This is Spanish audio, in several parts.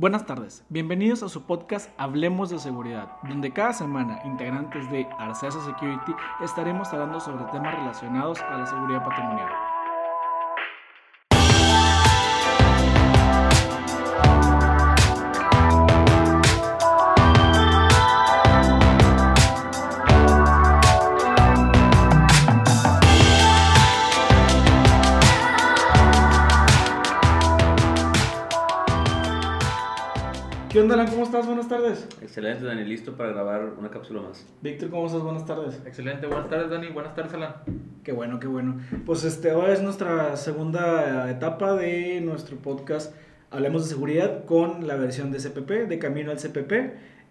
Buenas tardes, bienvenidos a su podcast Hablemos de Seguridad, donde cada semana integrantes de Arcesa Security estaremos hablando sobre temas relacionados a la seguridad patrimonial. ¿Qué onda, Alan? ¿Cómo estás? Buenas tardes. Excelente, Dani, listo para grabar una cápsula más. Víctor, ¿cómo estás? Buenas tardes. Excelente, buenas tardes Dani, buenas tardes Alan. Qué bueno, qué bueno. Pues este, hoy es nuestra segunda etapa de nuestro podcast Hablemos de Seguridad con la versión de CPP, de Camino al CPP.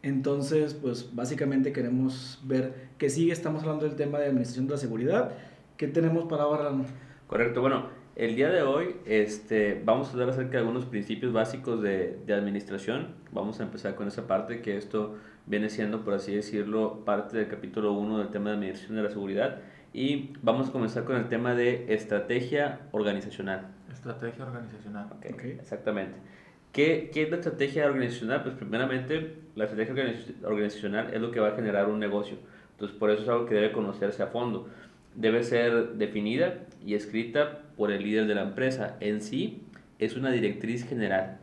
Entonces, pues básicamente queremos ver que sigue, estamos hablando del tema de administración de la seguridad. ¿Qué tenemos para ahora? Alan? Correcto, bueno, el día de hoy este, vamos a hablar acerca de algunos principios básicos de, de administración. Vamos a empezar con esa parte, que esto viene siendo, por así decirlo, parte del capítulo 1 del tema de administración de la seguridad. Y vamos a comenzar con el tema de estrategia organizacional. Estrategia organizacional. Ok, Ok. Exactamente. ¿Qué, ¿Qué es la estrategia organizacional? Pues primeramente, la estrategia organiz- organizacional es lo que va a generar un negocio. Entonces, por eso es algo que debe conocerse a fondo. Debe ser definida y escrita por el líder de la empresa. En sí, es una directriz general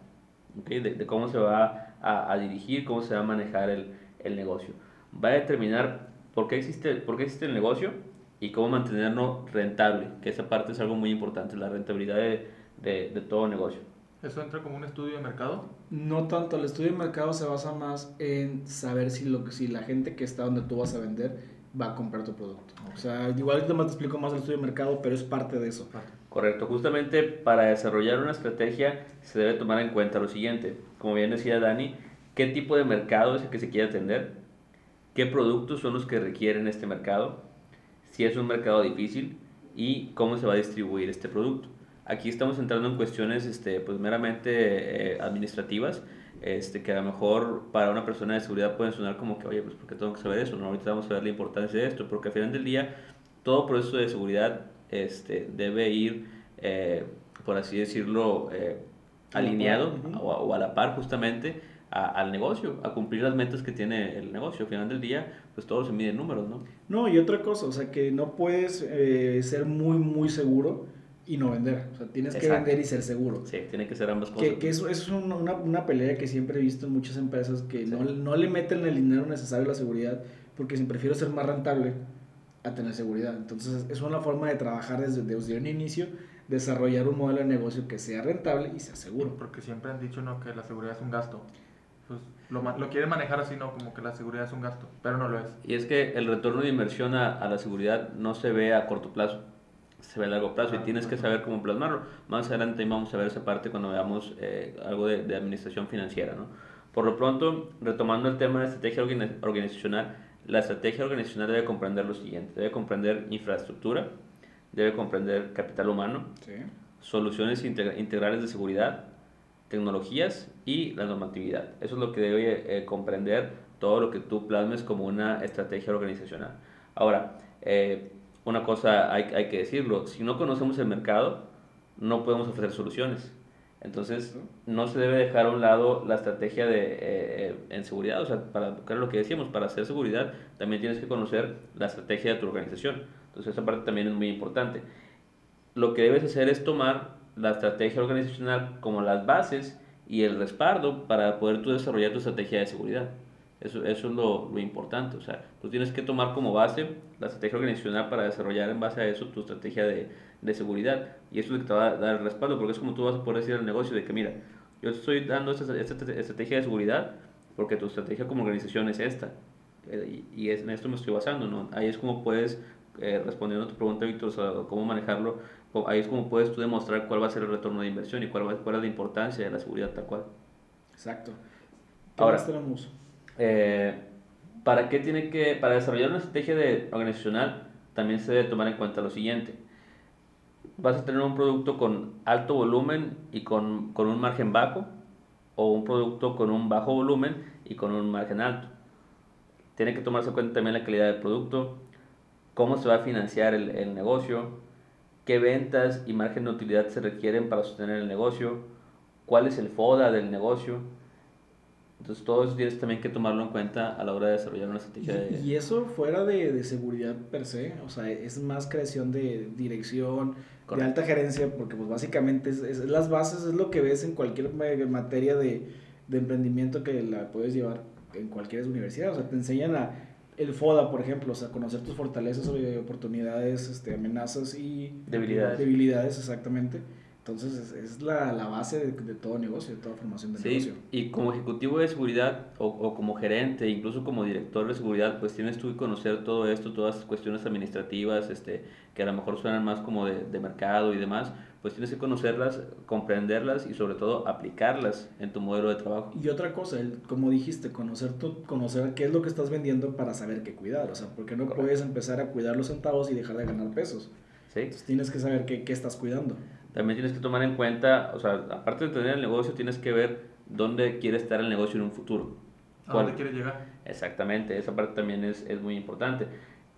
¿ok? de, de cómo se va a, a dirigir, cómo se va a manejar el, el negocio. Va a determinar por qué, existe, por qué existe el negocio y cómo mantenerlo rentable, que esa parte es algo muy importante, la rentabilidad de, de, de todo negocio. ¿Eso entra como un estudio de mercado? No tanto, el estudio de mercado se basa más en saber si, lo, si la gente que está donde tú vas a vender va a comprar tu producto. O sea, igual te explico más el estudio de mercado, pero es parte de eso. Correcto, justamente para desarrollar una estrategia se debe tomar en cuenta lo siguiente, como bien decía Dani, qué tipo de mercado es el que se quiere atender, qué productos son los que requieren este mercado, si es un mercado difícil y cómo se va a distribuir este producto. Aquí estamos entrando en cuestiones este, pues meramente eh, administrativas, este, que a lo mejor para una persona de seguridad pueden sonar como que, oye, pues ¿por qué tengo que saber eso? No, ahorita vamos a ver la importancia de esto, porque al final del día todo proceso de seguridad este, debe ir, eh, por así decirlo, eh, alineado o, a, o a la par justamente a- al negocio, a cumplir las metas que tiene el negocio. Al final del día, pues todo se mide en números, ¿no? No, y otra cosa, o sea, que no puedes eh, ser muy, muy seguro y no vender. O sea, tienes que Exacto. vender y ser seguro. Sí, tiene que ser ambas cosas. Que, que eso, eso es un- una, una pelea que siempre he visto en muchas empresas que no, no le meten el dinero necesario a la seguridad porque si prefiero ser más rentable a tener seguridad. Entonces es una forma de trabajar desde, desde un inicio, desarrollar un modelo de negocio que sea rentable y sea seguro. Porque siempre han dicho ¿no? que la seguridad es un gasto. Pues lo, lo quieren manejar así, ¿no? Como que la seguridad es un gasto, pero no lo es. Y es que el retorno de inversión a, a la seguridad no se ve a corto plazo, se ve a largo plazo y Ah, tienes que saber cómo plasmarlo. Más adelante vamos a ver esa parte cuando veamos eh, algo de, de administración financiera. ¿no? Por lo pronto, retomando el tema de estrategia organi- organizacional, la estrategia organizacional debe comprender lo siguiente, debe comprender infraestructura, debe comprender capital humano, soluciones integra- integrales de seguridad, tecnologías y la normatividad. Eso es lo que debe eh, comprender todo lo que tú plasmes como una estrategia organizacional. Ahora, eh, una cosa hay, hay que decirlo, si no conocemos el mercado, no podemos ofrecer soluciones. Entonces, no se debe dejar a un lado la estrategia de, eh, eh, en seguridad, o sea, para claro lo que decíamos, para hacer seguridad también tienes que conocer la estrategia de tu organización. Entonces, esa parte también es muy importante lo que debes hacer es tomar la estrategia organizacional como las bases y el respaldo para poder tú desarrollar tu estrategia de seguridad. Eso, eso es lo, lo importante. O sea, tú tienes que tomar como base la estrategia organizacional para desarrollar en base a eso tu estrategia de, de seguridad. Y eso es lo que te va a dar el respaldo, porque es como tú vas a poder decir al negocio de que, mira, yo te estoy dando esta, esta estrategia de seguridad porque tu estrategia como organización es esta. Eh, Y, y es, en esto me estoy basando, ¿no? Ahí es como puedes, eh, respondiendo a tu pregunta, Víctor, o sea, cómo manejarlo, ahí es como puedes tú demostrar cuál va a ser el retorno de inversión y cuál, va- cuál es la importancia de la seguridad tal cual. Exacto. ¿Qué Ahora. más tenemos? Eh, ¿Para qué tiene que, para desarrollar una estrategia de, organizacional, también se debe tomar en cuenta lo siguiente. Vas a tener un producto con alto volumen y con, con un margen bajo, o un producto con un bajo volumen y con un margen alto. Tiene que tomarse en cuenta también la calidad del producto, cómo se va a financiar el, el negocio, qué ventas y margen de utilidad se requieren para sostener el negocio, cuál es el FODA del negocio, Entonces todo eso tienes también que tomarlo en cuenta a la hora de desarrollar una estrategia de... Y, y eso fuera de, de, seguridad per se, o sea, es más creación de dirección, Correcto. de alta gerencia, porque pues básicamente es, es, las bases, es lo que ves en cualquier materia de, de emprendimiento que la puedes llevar en cualquier universidad, o sea, te enseñan a el FODA, por ejemplo, o sea, conocer tus fortalezas, oportunidades, este, amenazas y debilidades. Debilidades, exactamente. Entonces es, es la, la, base de, de, todo negocio, de toda formación de sí, negocio. Y como ejecutivo de seguridad o, o, como gerente, incluso como director de seguridad, pues tienes tú que conocer todo esto, todas las cuestiones administrativas, este, que a lo mejor suenan más como de, de mercado y demás, pues tienes que conocerlas, comprenderlas y sobre todo aplicarlas en tu modelo de trabajo. Y otra cosa, el, como dijiste, conocer, tu, conocer qué es lo que estás vendiendo para saber qué cuidar, o sea, porque no Correcto. puedes empezar a cuidar los centavos y dejar de ganar pesos. ¿Sí? Entonces tienes que saber qué, qué estás cuidando. También tienes que tomar en cuenta, o sea, aparte de tener el negocio, tienes que ver dónde quiere estar el negocio en un futuro. ¿A dónde quiere llegar? Exactamente, esa parte también es, es muy importante.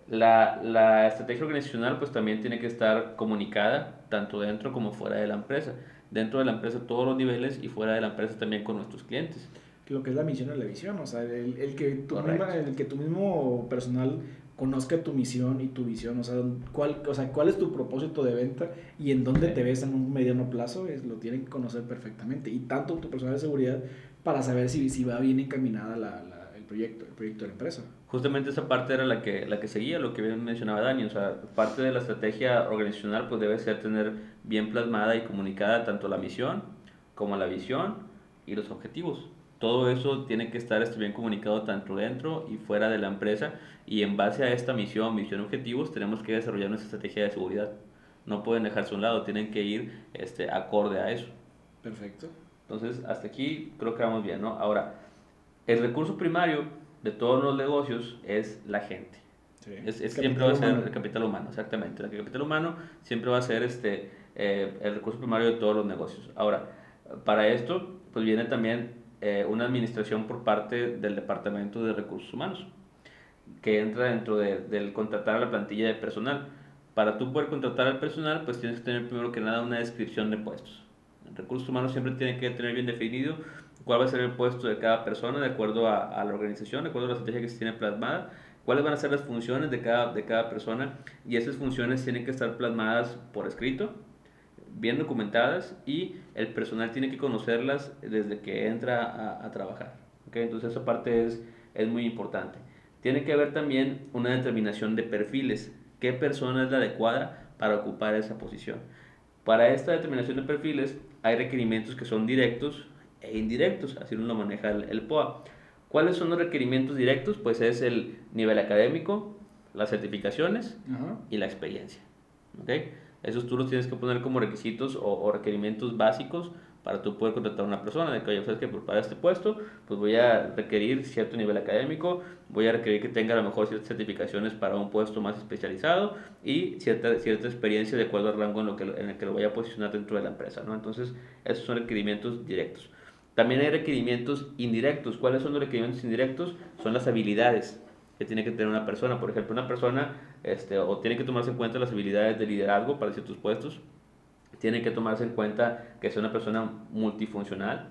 La, la, estrategia organizacional pues también tiene que estar comunicada tanto dentro como fuera de la empresa. Dentro de la empresa todos los niveles y fuera de la empresa también con nuestros clientes. Lo que es la misión y la visión, o sea, el, el que, tu misma, el que tu mismo personal conozca tu misión y tu visión, o sea, cuál, o sea, cuál es tu propósito de venta y en dónde te ves en un mediano plazo, es, lo tienen que conocer perfectamente. Y tanto tu personal de seguridad para saber si, si va bien encaminada la, la, el, proyecto, el proyecto de la empresa. Justamente esa parte era la que, la que seguía, lo que bien mencionaba Dani, o sea, parte de la estrategia organizacional pues debe ser tener bien plasmada y comunicada tanto la misión como la visión y los objetivos todo eso tiene que estar bien comunicado tanto dentro y fuera de la empresa y en base a esta misión, visión, objetivos, tenemos que desarrollar nuestra estrategia de seguridad. No pueden dejarse a un lado, tienen que ir este, acorde a eso. Perfecto. Entonces, hasta aquí creo que vamos bien, ¿no? Ahora, el recurso primario de todos los negocios es la gente. Sí. Es, es siempre va a ser humano. el capital humano, exactamente. El capital humano siempre va a ser este, eh, el recurso primario de todos los negocios. Ahora, para esto, pues viene también eh, una administración por parte del Departamento de Recursos Humanos, que entra dentro de, del contratar a la plantilla de personal. Para tú poder contratar al personal, pues tienes que tener primero que nada una descripción de puestos. Recursos humanos siempre tiene que tener bien definido cuál va a ser el puesto de cada persona de acuerdo a, a la organización, de acuerdo a la estrategia que se tiene plasmada, cuáles van a ser las funciones de cada, de cada persona y esas funciones tienen que estar plasmadas por escrito, bien documentadas y el personal tiene que conocerlas desde que entra a, a trabajar. ¿okay? Entonces esa parte es, es muy importante. Tiene que haber también una determinación de perfiles. ¿Qué persona es la adecuada para ocupar esa posición? Para esta determinación de perfiles hay requerimientos que son directos e indirectos, así lo maneja el, el POA. ¿Cuáles son los requerimientos directos? Pues es el nivel académico, las certificaciones uh -huh. y la experiencia. ¿okay? Esos tú los tienes que poner como requisitos o, requerimientos básicos para tú poder contratar a una persona. De que, oye, ¿sabes que Para este puesto, pues voy a requerir cierto nivel académico, voy a requerir que tenga a lo mejor ciertas certificaciones para un puesto más especializado y cierta, cierta experiencia de acuerdo al rango en, lo que, en el que lo voy a posicionar dentro de la empresa. ¿no? Entonces, esos son requerimientos directos. También hay requerimientos indirectos. ¿Cuáles son los requerimientos indirectos? Son las habilidades que tiene que tener una persona. Por ejemplo, una persona este, o tiene que tomarse en cuenta las habilidades de liderazgo para ciertos puestos. Tiene que tomarse en cuenta que sea una persona multifuncional,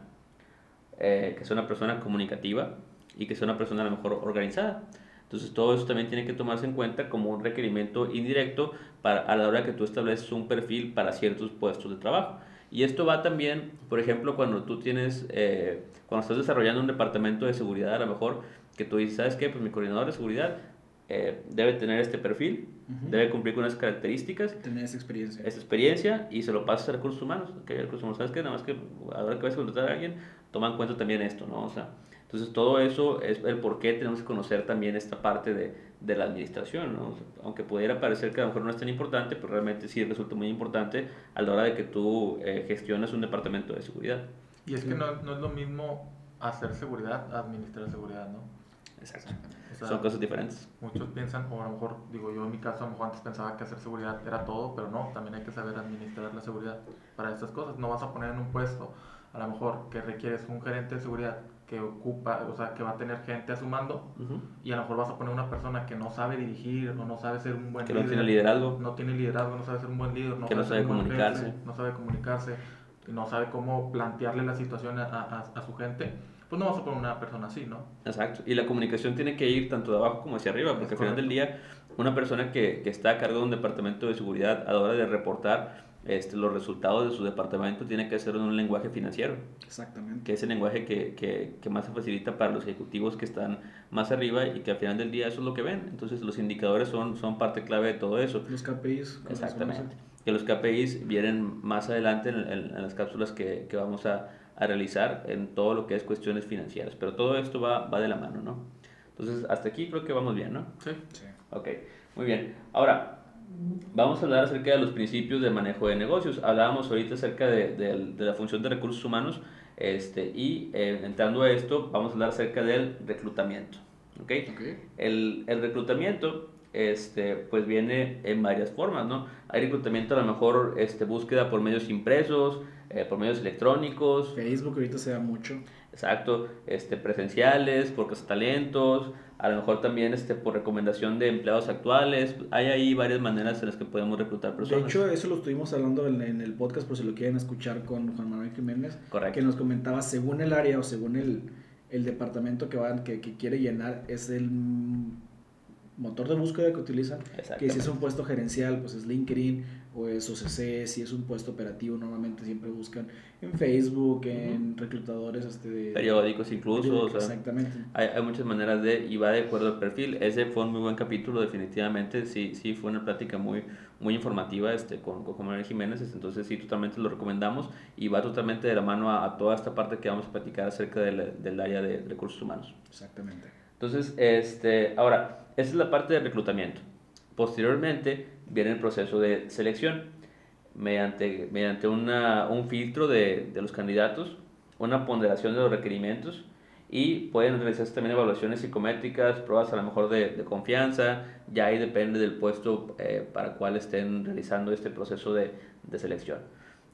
eh, que sea una persona comunicativa y que sea una persona a lo mejor organizada. Entonces todo eso también tiene que tomarse en cuenta como un requerimiento indirecto para, a la hora que tú estableces un perfil para ciertos puestos de trabajo. Y esto va también, por ejemplo, cuando tú tienes, eh, cuando estás desarrollando un departamento de seguridad, a lo mejor que tú dices, ¿sabes qué? Pues mi coordinador de seguridad eh, debe tener este perfil, uh -huh. debe cumplir con unas características. Tener esa experiencia. Esa experiencia y se lo pasas a recursos humanos. Que recursos humanos, ¿sabes qué? Nada más que a la hora que vas a contratar a alguien, toma en cuenta también esto, ¿no? O sea, entonces todo eso es el por qué tenemos que conocer también esta parte de, de la administración, ¿no? O sea, aunque pudiera parecer que a lo mejor no es tan importante, pero realmente sí resulta muy importante a la hora de que tú eh, gestionas un departamento de seguridad. Y es que no, no es lo mismo hacer seguridad, administrar seguridad, ¿no? Exacto. O sea, Son cosas diferentes. Muchos piensan, o a lo mejor, digo yo en mi caso, a lo mejor antes pensaba que hacer seguridad era todo, pero no, también hay que saber administrar la seguridad para estas cosas. No vas a poner en un puesto, a lo mejor, que requieres un gerente de seguridad que ocupa, o sea, que va a tener gente a su mando, uh -huh. y a lo mejor vas a poner una persona que no sabe dirigir, o no sabe ser un buen que líder. no tiene liderazgo. No tiene liderazgo, no sabe ser un buen líder, no que sabe, no sabe comunicarse. Jefe, no sabe comunicarse, y no sabe cómo plantearle la situación a, a, a su gente pues no vas a poner una persona así, ¿no? Exacto. Y la comunicación tiene que ir tanto de abajo como hacia arriba, porque al final del día, una persona que, que está a cargo de un departamento de seguridad a la hora de reportar este, los resultados de su departamento tiene que ser en un lenguaje financiero. Exactamente. Que es el lenguaje que, que, que, más se facilita para los ejecutivos que están más arriba y que al final del día eso es lo que ven. Entonces los indicadores son, son parte clave de todo eso. Los KPIs. Exactamente. Que los KPIs vienen más adelante en, en, las cápsulas que, que vamos a, a, realizar en todo lo que es cuestiones financieras. Pero todo esto va, va de la mano, ¿no? Entonces hasta aquí creo que vamos bien, ¿no? Sí. sí. Ok, muy bien. Ahora, Vamos a hablar acerca de los principios de manejo de negocios. Hablábamos ahorita acerca de, de, de la función de recursos humanos este, y eh, entrando a esto vamos a hablar acerca del reclutamiento. ¿okay? okay. El, el, reclutamiento este, pues viene en varias formas. ¿no? Hay reclutamiento a lo mejor este, búsqueda por medios impresos, eh, por medios electrónicos. Facebook ahorita se da mucho. Exacto, este, presenciales, por talentos, a lo mejor también este, por recomendación de empleados actuales. Hay ahí varias maneras en las que podemos reclutar personas. De hecho, eso lo estuvimos hablando en, en el podcast, por si lo quieren escuchar con Juan Manuel Jiménez. Correcto. Que nos comentaba, según el área o según el, el departamento que, van, que, que quiere llenar, es el motor de búsqueda que utilizan. Que si es un puesto gerencial, pues es LinkedIn o es OCC. Si es un puesto operativo, normalmente siempre buscan en Facebook, en reclutadores. Este, de, periódicos incluso. O sea, exactamente. Hay, hay, muchas maneras de, y va de acuerdo al perfil. Ese fue un muy buen capítulo, definitivamente. Sí, sí fue una plática muy, muy informativa este, con, con Manuel Jiménez. Entonces, sí, totalmente lo recomendamos y va totalmente de la mano a, a toda esta parte que vamos a platicar acerca del, del área de recursos humanos. Exactamente. Entonces, este, ahora, esa es la parte de reclutamiento. Posteriormente viene el proceso de selección mediante, mediante una, un filtro de, de, los candidatos, una ponderación de los requerimientos y pueden realizarse también evaluaciones psicométricas, pruebas a lo mejor de, de confianza, ya ahí depende del puesto eh, para el cual estén realizando este proceso de, de selección.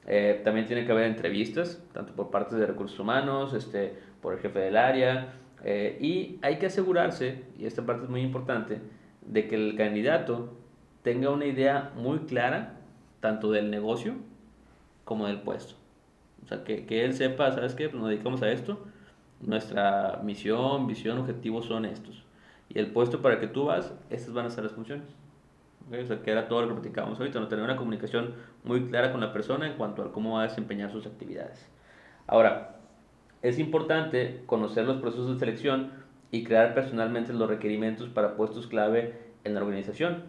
Eh, también tiene que haber entrevistas, tanto por parte de recursos humanos, este, por el jefe del área, eh, y hay que asegurarse, y esta parte es muy importante, de que el candidato tenga una idea muy clara, tanto del negocio como del puesto. O sea, que, que él sepa, ¿sabes qué? Pues nos dedicamos a esto, nuestra misión, visión, objetivos son estos. Y el puesto para que tú vas, estas van a ser las funciones. ¿Okay? O sea, que era todo lo que platicábamos ahorita, no tener una comunicación muy clara con la persona en cuanto a cómo va a desempeñar sus actividades. Ahora, es importante conocer los procesos de selección y crear personalmente los requerimientos para puestos clave en la organización.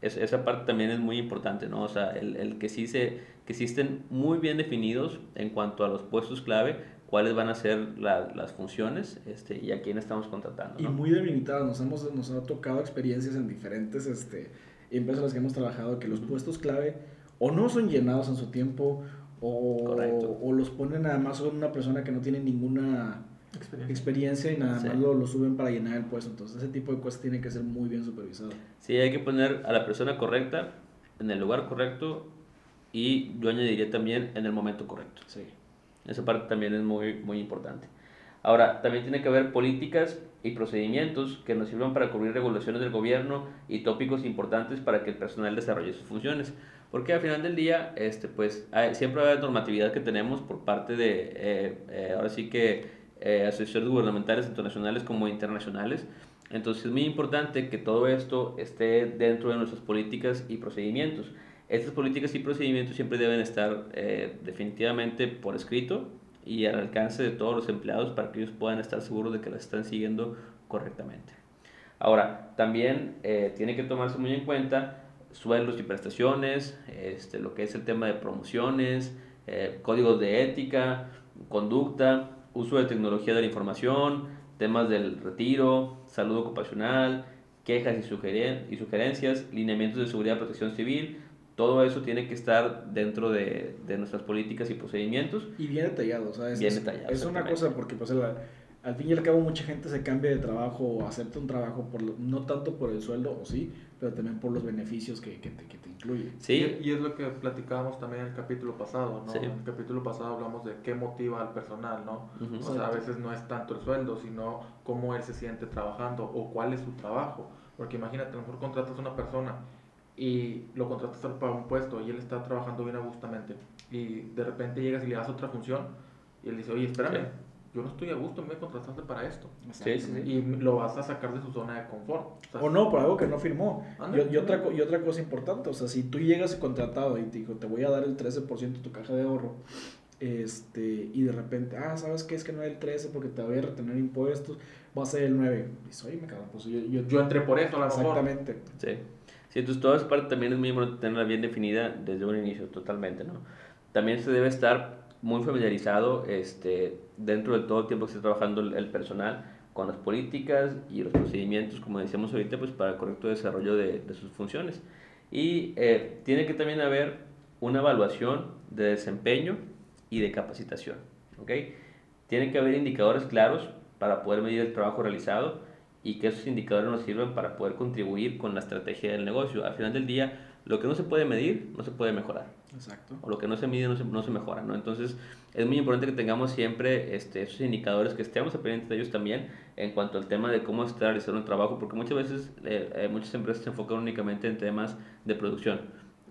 Es, esa parte también es muy importante, ¿no? O sea, el, el, que, sí se, que sí estén muy bien definidos en cuanto a los puestos clave, cuáles van a ser la, las funciones este, y a quién estamos contratando. ¿no? Y muy delimitadas, nos, hemos, nos ha tocado experiencias en diferentes este, empresas en las que hemos trabajado que los puestos clave o no son llenados en su tiempo o, o, los ponen nada más con una persona que no tiene ninguna experiencia, experiencia y nada sí. más lo, lo, suben para llenar el puesto. Entonces ese tipo de cosas tiene que ser muy bien supervisado. Sí, hay que poner a la persona correcta en el lugar correcto y yo añadiría también en el momento correcto. Sí. Esa parte también es muy, muy importante. Ahora, también tiene que haber políticas y procedimientos que nos sirvan para cubrir regulaciones del gobierno y tópicos importantes para que el personal desarrolle sus funciones. Porque al final del día, este, pues, hay, siempre va a haber normatividad que tenemos por parte de, eh, eh, ahora sí que, eh, asociaciones gubernamentales, internacionales como internacionales. Entonces es muy importante que todo esto esté dentro de nuestras políticas y procedimientos. Estas políticas y procedimientos siempre deben estar definitivamente por escrito y al alcance de todos los empleados para que ellos puedan estar seguros de que las están siguiendo correctamente. Ahora, también tiene que tomarse muy en cuenta sueldos y prestaciones, este, lo que es el tema de promociones, eh, códigos de ética, conducta, uso de tecnología de la información, temas del retiro, salud ocupacional, quejas y, sugeren y sugerencias, lineamientos de seguridad y protección civil, todo eso tiene que estar dentro de, de nuestras políticas y procedimientos. Y bien detallado, o sea, es, bien detallado, es una cosa porque pues la, al fin y al cabo mucha gente se cambia de trabajo o acepta un trabajo por no tanto por el sueldo, o sí, pero también por los beneficios que, que, te, que te, incluye. Sí. Y, y, es lo que platicábamos también en el capítulo pasado, ¿no? Sí. En el capítulo pasado hablamos de qué motiva al personal, ¿no? Uh -huh. O sea, a veces no es tanto el sueldo, sino cómo él se siente trabajando o cuál es su trabajo. Porque imagínate, a lo mejor contratas a una persona y lo contratas para un puesto y él está trabajando bien a gustamente y de repente llegas y le das otra función y él dice, oye, espérame, yo no estoy a gusto, me contrataste para esto. Sí, sí, sí. Y lo vas a sacar de su zona de confort. sea, O no, por algo que no firmó. Y, y otra, y otra cosa importante, o sea, si tú llegas contratado y te digo, te voy a dar el 13% de tu caja de ahorro, este, y de repente, ah, ¿sabes qué? Es que no es el 13 porque te voy a retener impuestos, va a ser el 9. Y dices, oye, me cago, pues yo, yo, Yo entré por eso, a lo mejor. Exactamente. Sí. Sí, entonces toda esa parte también es muy importante tenerla bien definida desde un inicio, totalmente, ¿no? También se debe estar muy familiarizado este, dentro de todo el tiempo que esté trabajando el, el personal con las políticas y los procedimientos, como decíamos ahorita, pues para el correcto desarrollo de, de sus funciones. Y eh, tiene que también haber una evaluación de desempeño y de capacitación, ¿ok? Tiene que haber indicadores claros para poder medir el trabajo realizado y que esos indicadores nos sirvan para poder contribuir con la estrategia del negocio. Al final del día, lo que no se puede medir, no se puede mejorar. Exacto. O lo que no se mide, no se, no se mejora, ¿no? Entonces, es muy importante que tengamos siempre este, esos indicadores, que estemos pendientes de ellos también en cuanto al tema de cómo está realizando un trabajo, porque muchas veces eh, eh, muchas empresas se enfocan únicamente en temas de producción.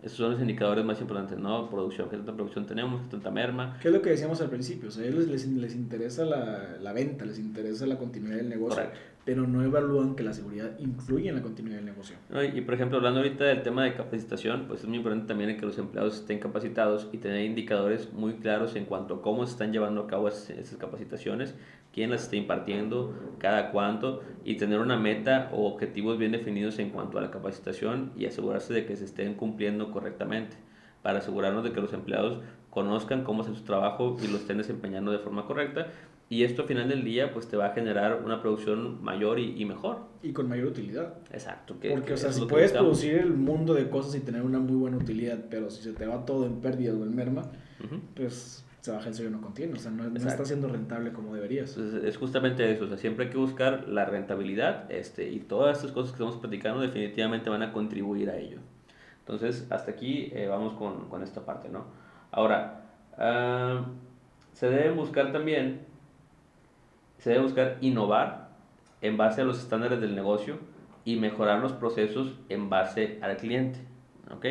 Esos son los indicadores más importantes, ¿no? Producción, qué tanta producción tenemos, qué tanta merma, ¿Qué es lo que decíamos al principio? O sea, a ellos les, les interesa la, la venta, les interesa la continuidad del negocio, Correcto. Pero no evalúan que la seguridad influye en la continuidad del negocio. Y, por ejemplo, hablando ahorita del tema de capacitación, pues es muy importante también que los empleados estén capacitados y tener indicadores muy claros en cuanto a cómo se están llevando a cabo esas, esas capacitaciones, quién las está impartiendo, cada cuánto, y tener una meta o objetivos bien definidos en cuanto a la capacitación y asegurarse de que se estén cumpliendo correctamente, para asegurarnos de que los empleados conozcan cómo hacer su trabajo y lo estén desempeñando de forma correcta. Y esto al final del día pues te va a generar una producción mayor y, y mejor. Y con mayor utilidad. Exacto. Que, Porque, que o sea, si puedes producir el mundo de cosas y tener una muy buena utilidad, pero si se te va todo en pérdidas o en merma, Ujú. pues se baja el sello no contiene. O sea, no, no está siendo rentable como deberías. Entonces, es justamente eso, o sea, siempre hay que buscar la rentabilidad este, y todas estas cosas que estamos platicando definitivamente van a contribuir a ello. Entonces, hasta aquí eh, vamos con, con esta parte, ¿no? Ahora, ah, se debe buscar también, se debe buscar innovar en base a los estándares del negocio y mejorar los procesos en base al cliente, ¿ok?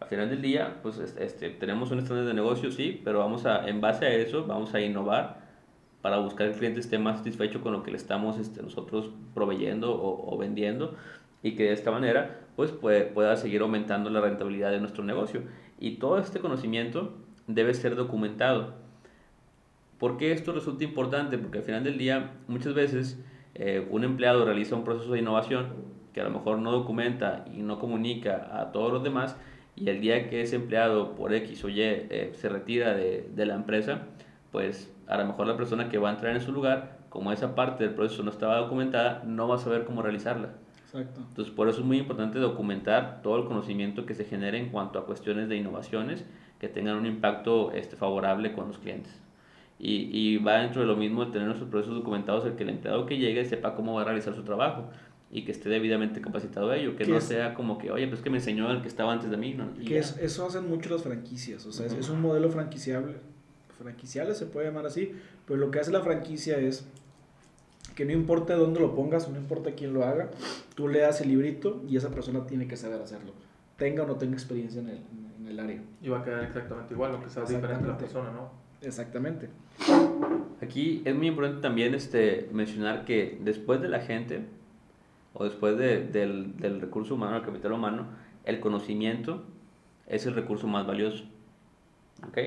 Al final del día, pues este, tenemos un estándar de negocio, sí, pero vamos a, en base a eso, vamos a innovar para buscar que el cliente esté más satisfecho con lo que le estamos este, nosotros proveyendo o, o vendiendo y que de esta manera pues puede- pueda seguir aumentando la rentabilidad de nuestro negocio. Y todo este conocimiento debe ser documentado. ¿Por qué esto resulta importante? Porque al final del día muchas veces eh, un empleado realiza un proceso de innovación que a lo mejor no documenta y no comunica a todos los demás y el día que ese empleado por X o Y eh, se retira de, de la empresa, pues a lo mejor la persona que va a entrar en su lugar, como esa parte del proceso no estaba documentada, no va a saber cómo realizarla. Exacto. Entonces, por eso es muy importante documentar todo el conocimiento que se genere en cuanto a cuestiones de innovaciones que tengan un impacto este, favorable con los clientes. Y, y va dentro de lo mismo el tener nuestros procesos documentados, el que el empleado que llegue sepa cómo va a realizar su trabajo y que esté debidamente capacitado a ello, que ¿Qué no es? sea como que, oye, pues que me enseñó el que estaba antes de mí, ¿no? Y Que es, eso hacen mucho las franquicias. O sea, es- un modelo franquiciable. Franquiciable se puede llamar así. Pero lo que hace la franquicia es que no importa dónde lo pongas, no importa quién lo haga, tú le das el librito y esa persona tiene que saber hacerlo. Tenga o no tenga experiencia en el, en el área. Y va a quedar exactamente igual, lo que sea diferente la persona, ¿no? Exactamente. Aquí es muy importante también este, mencionar que después de la gente, o después de- del, del recurso humano, el capital humano, el conocimiento es el recurso más valioso. ¿ok?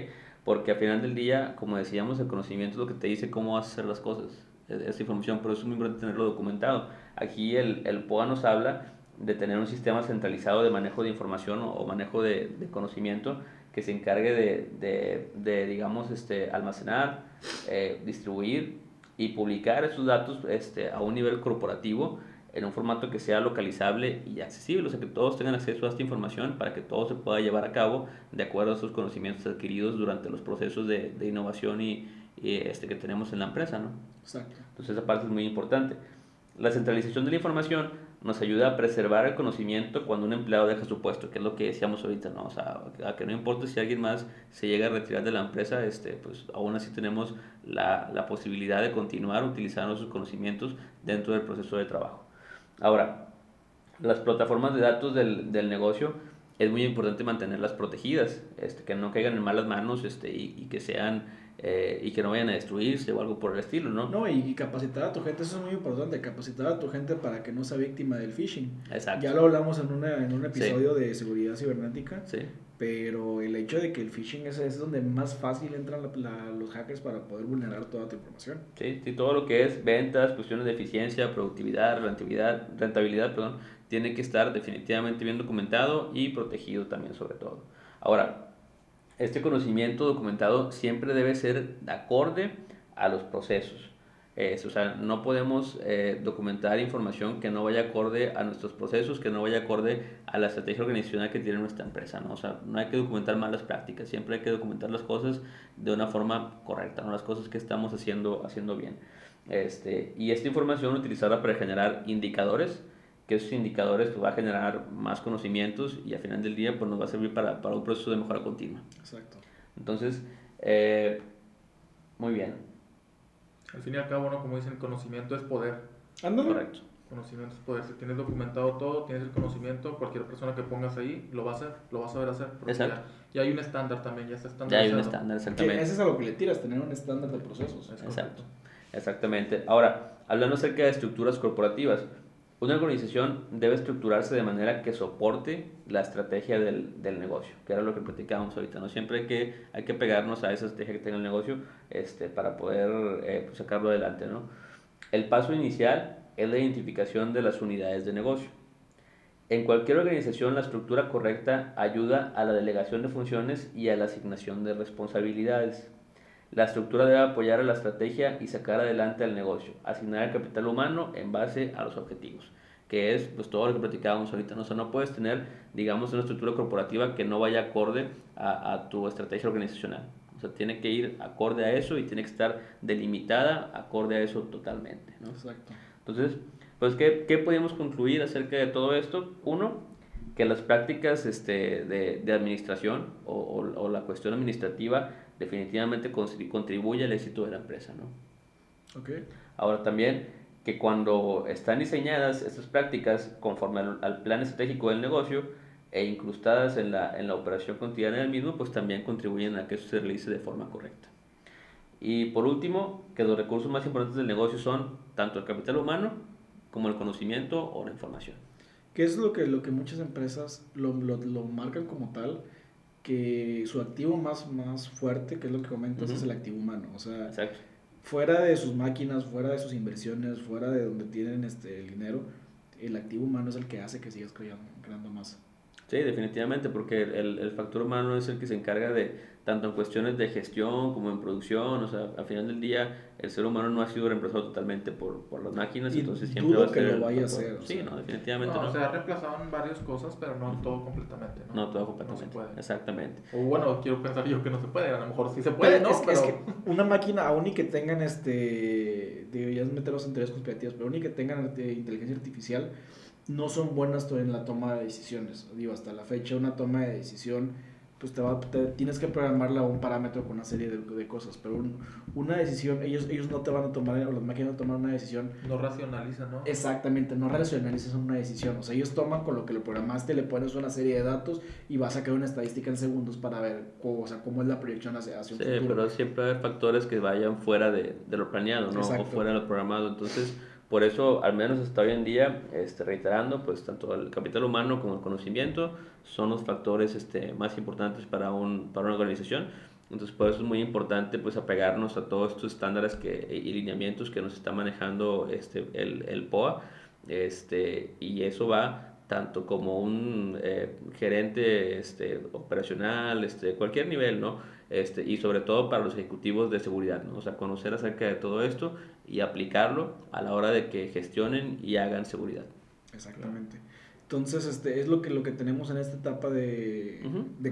Porque al final del día, como decíamos, el conocimiento es lo que te dice cómo vas a hacer las cosas, es- esa información, pero es muy importante tenerlo documentado. Aquí el, el POA nos habla de tener un sistema centralizado de manejo de información o, o manejo de, de conocimiento que se encargue de, de, de, digamos, este, almacenar, eh, distribuir y publicar esos datos este, a un nivel corporativo en un formato que sea localizable y accesible, o sea, que todos tengan acceso a esta información para que todo se pueda llevar a cabo de acuerdo a esos conocimientos adquiridos durante los procesos de, de innovación y, y, este, que tenemos en la empresa, ¿no? Exacto. Entonces esa parte es muy importante. La centralización de la información nos ayuda a preservar el conocimiento cuando un empleado deja su puesto, que es lo que decíamos ahorita, ¿no? O sea, a que no importa si alguien más se llega a retirar de la empresa, este, pues aún así tenemos la, la posibilidad de continuar utilizando sus conocimientos dentro del proceso de trabajo. Ahora, las plataformas de datos del, del negocio es muy importante mantenerlas protegidas, este, que no caigan en malas manos este, y, y que sean eh, y que no vayan a destruirse o algo por el estilo, ¿no? No, y capacitar a tu gente, eso es muy importante, capacitar a tu gente para que no sea víctima del phishing. Exacto. Ya lo hablamos en, una, en un episodio de seguridad cibernética, Sí, pero el hecho de que el phishing es, es donde más fácil entran la- la- los hackers para poder vulnerar toda tu información. sí, sí, todo lo que es ventas, cuestiones de eficiencia, productividad, rentabilidad, rentabilidad, perdón, tiene que estar definitivamente bien documentado y protegido también sobre todo. Ahora, este conocimiento documentado siempre debe ser de acorde a los procesos. Es, o sea, no podemos eh, documentar información que no vaya acorde a nuestros procesos, que no vaya acorde a la estrategia organizacional que tiene nuestra empresa. ¿no? O sea, no hay que documentar malas prácticas, siempre hay que documentar las cosas de una forma correcta, las cosas que estamos haciendo, haciendo bien. Este, y esta información utilizarla para generar indicadores, que esos indicadores pues, va a generar más conocimientos y al final del día pues, nos va a servir para, para un proceso de mejora continua. Exacto. Entonces, eh, muy bien, Al fin y al cabo, ¿no? como dicen, conocimiento es poder. Ándale. correcto. Conocimiento es poder. Si tienes documentado todo, tienes el conocimiento, cualquier persona que pongas ahí lo va a hacer, lo va a saber hacer. Exacto. Ya, ya hay un estándar también, ya está Ya estandarizado. hay un estándar, Que exactamente. ese es a lo que le tiras, tener un estándar de procesos. Es Exacto, exactamente. Ahora, hablando acerca de estructuras corporativas, una organización debe estructurarse de manera que soporte la estrategia del, del negocio, que era lo que platicábamos ahorita, ¿no? Siempre hay que, hay que pegarnos a esa estrategia que tenga el negocio este, para poder eh, pues, sacarlo adelante, ¿no? El paso inicial es la identificación de las unidades de negocio. En cualquier organización, la estructura correcta ayuda a la delegación de funciones y a la asignación de responsabilidades. La estructura debe apoyar a la estrategia y sacar adelante al negocio, asignar el capital humano en base a los objetivos, que es pues todo lo que platicábamos ahorita, ¿no? O sea, no puedes tener, digamos, una estructura corporativa que no vaya acorde a, a tu estrategia organizacional. O sea, tiene que ir acorde a eso y tiene que estar delimitada acorde a eso totalmente, ¿no? Exacto. Entonces, pues, ¿qué, qué podemos concluir acerca de todo esto? Uno, que las prácticas este, de, de administración o, o- o la cuestión administrativa definitivamente contribuye al éxito de la empresa, ¿no? Ok. Ahora también que cuando están diseñadas estas prácticas conforme al, al plan estratégico del negocio e incrustadas en la, en la operación cotidiana del mismo, pues también contribuyen a que eso se realice de forma correcta. Y por último, que los recursos más importantes del negocio son tanto el capital humano como el conocimiento o la información. ¿Qué es lo que, lo que muchas empresas lo, lo, lo marcan como tal? Que su activo más, más fuerte, que es lo que comentas, es el activo humano. O sea, Exacto. fuera de sus máquinas, fuera de sus inversiones, fuera de donde tienen este, el dinero, el activo humano es el que hace que sigas creando, creando más. Sí, definitivamente, porque el, el factor humano es el que se encarga de, tanto en cuestiones de gestión como en producción, o sea, al final del día el ser humano no ha sido reemplazado totalmente por, por las máquinas, Y entonces siempre va a que ser... lo el vaya a hacer, Sí, sea. no, definitivamente No, no. o sea, reemplazaron varias cosas, pero no todo completamente. No, no, todo No completamente. se puede. Exactamente. O bueno, quiero pensar yo que no se puede. A lo mejor sí se puede, ¿no? es, que- pero es que una máquina, aún y que tengan este, digo, ya es meterlos en teorías conspirativas, pero aún y que tengan este, inteligencia artificial, no son buenas todavía en la toma de decisiones. Digo, hasta la fecha una toma de decisión, pues te va, te- tienes que programarla a un parámetro con una serie de, de cosas, pero un- una decisión, ellos, ellos no te van a tomar, o las máquinas no toman una decisión no racionaliza, ¿no? Exactamente, no racionalizas una decisión. O sea, ellos toman con lo que lo programaste, le pones una serie de datos y vas a sacar una estadística en segundos para ver cómo, o sea, cómo es la proyección hacia, hacia un Sí, futuro. pero siempre haber factores que vayan fuera de, de lo planeado, ¿no? Exacto. O fuera de lo programado. Entonces, por eso, al menos hasta hoy en día, este, reiterando, pues tanto el capital humano como el conocimiento son los factores este, más importantes para, un, para una organización. Entonces, por eso es muy importante pues apegarnos a todos estos estándares que, y lineamientos que nos está manejando este, el, el POA. Este, y eso va tanto como un eh, gerente este, operacional, este, cualquier nivel, ¿no? Este, y sobre todo para los ejecutivos de seguridad, ¿no? O sea, conocer acerca de todo esto y aplicarlo a la hora de que gestionen y hagan seguridad. Exactamente. Entonces, este es lo que, lo que tenemos en esta etapa de,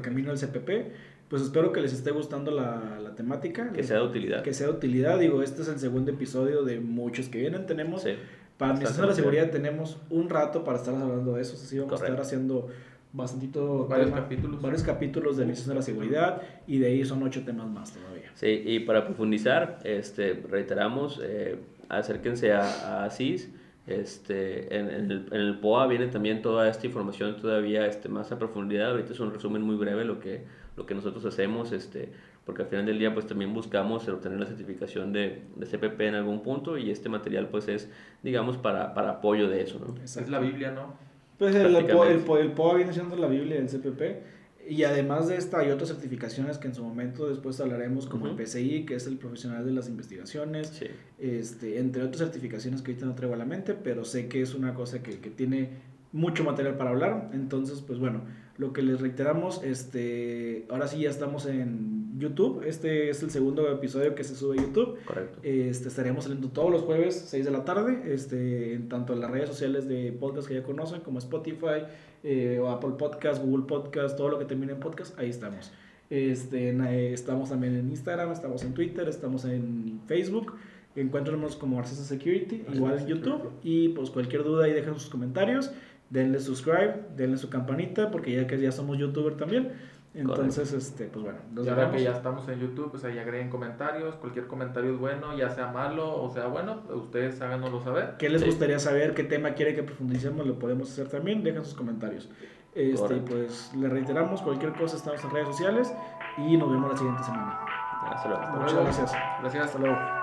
camino al CPP. Pues espero que les esté gustando la, la temática. Que sea de utilidad. Que sea de utilidad. Digo, este es el segundo episodio de muchos que vienen. Tenemos Sí, Para administración de la seguridad tenemos un rato para estar hablando de eso. Así vamos a Correcto. estar haciendo bastantito Varios tema- capítulos. varios capítulos de administración de la seguridad y de ahí son ocho temas más todavía. sí, y para profundizar, este, reiteramos, eh, acérquense a, a CIS. Este, en, en el, en el POA viene también toda esta información todavía este, más a profundidad. Ahorita es un resumen muy breve lo que, lo que nosotros hacemos. Este, porque al final del día pues también buscamos el obtener la certificación de, de CPP en algún punto y este material pues es, digamos, para, para apoyo de eso, ¿no? Es la Biblia, ¿no? Pues el, el, el, Prácticamente. el POA viene siendo la Biblia del CPP. Y además de esta hay otras certificaciones que en su momento después hablaremos, como el Ujú. PCI, que es el profesional de las investigaciones, Sí. este, entre otras certificaciones que ahorita no traigo a la mente, pero sé que es una cosa que, que tiene mucho material para hablar. Entonces, pues bueno, lo que les reiteramos, este, ahora sí ya estamos en YouTube. Este es el segundo episodio que se sube a YouTube. Correcto. Este, estaremos saliendo todos los jueves, 6 de la tarde, este, en tanto en las redes sociales de podcast que ya conocen, como Spotify, eh, o Apple Podcast, Google Podcast, todo lo que termine en podcast, ahí estamos. Este, en, eh, estamos también en Instagram, estamos en Twitter, estamos en Facebook. Encuéntranos como Arcesa Security, Arcesa igual en Security. YouTube. Y pues cualquier duda ahí dejen sus comentarios, denle subscribe, denle su campanita, porque ya que ya somos youtuber también. Entonces, este, pues bueno, nos y ahora vemos. que ya estamos en YouTube, pues ahí agreguen comentarios. Cualquier comentario es bueno, ya sea malo o sea bueno, ustedes háganoslo saber. ¿Qué les Sí. gustaría saber? ¿Qué tema quiere que profundicemos? Lo podemos hacer también. Dejen sus comentarios. Este, Correcto. pues le reiteramos, cualquier cosa estamos en redes sociales y nos vemos la siguiente semana. Hasta luego. Muchas gracias. Gracias. Hasta luego.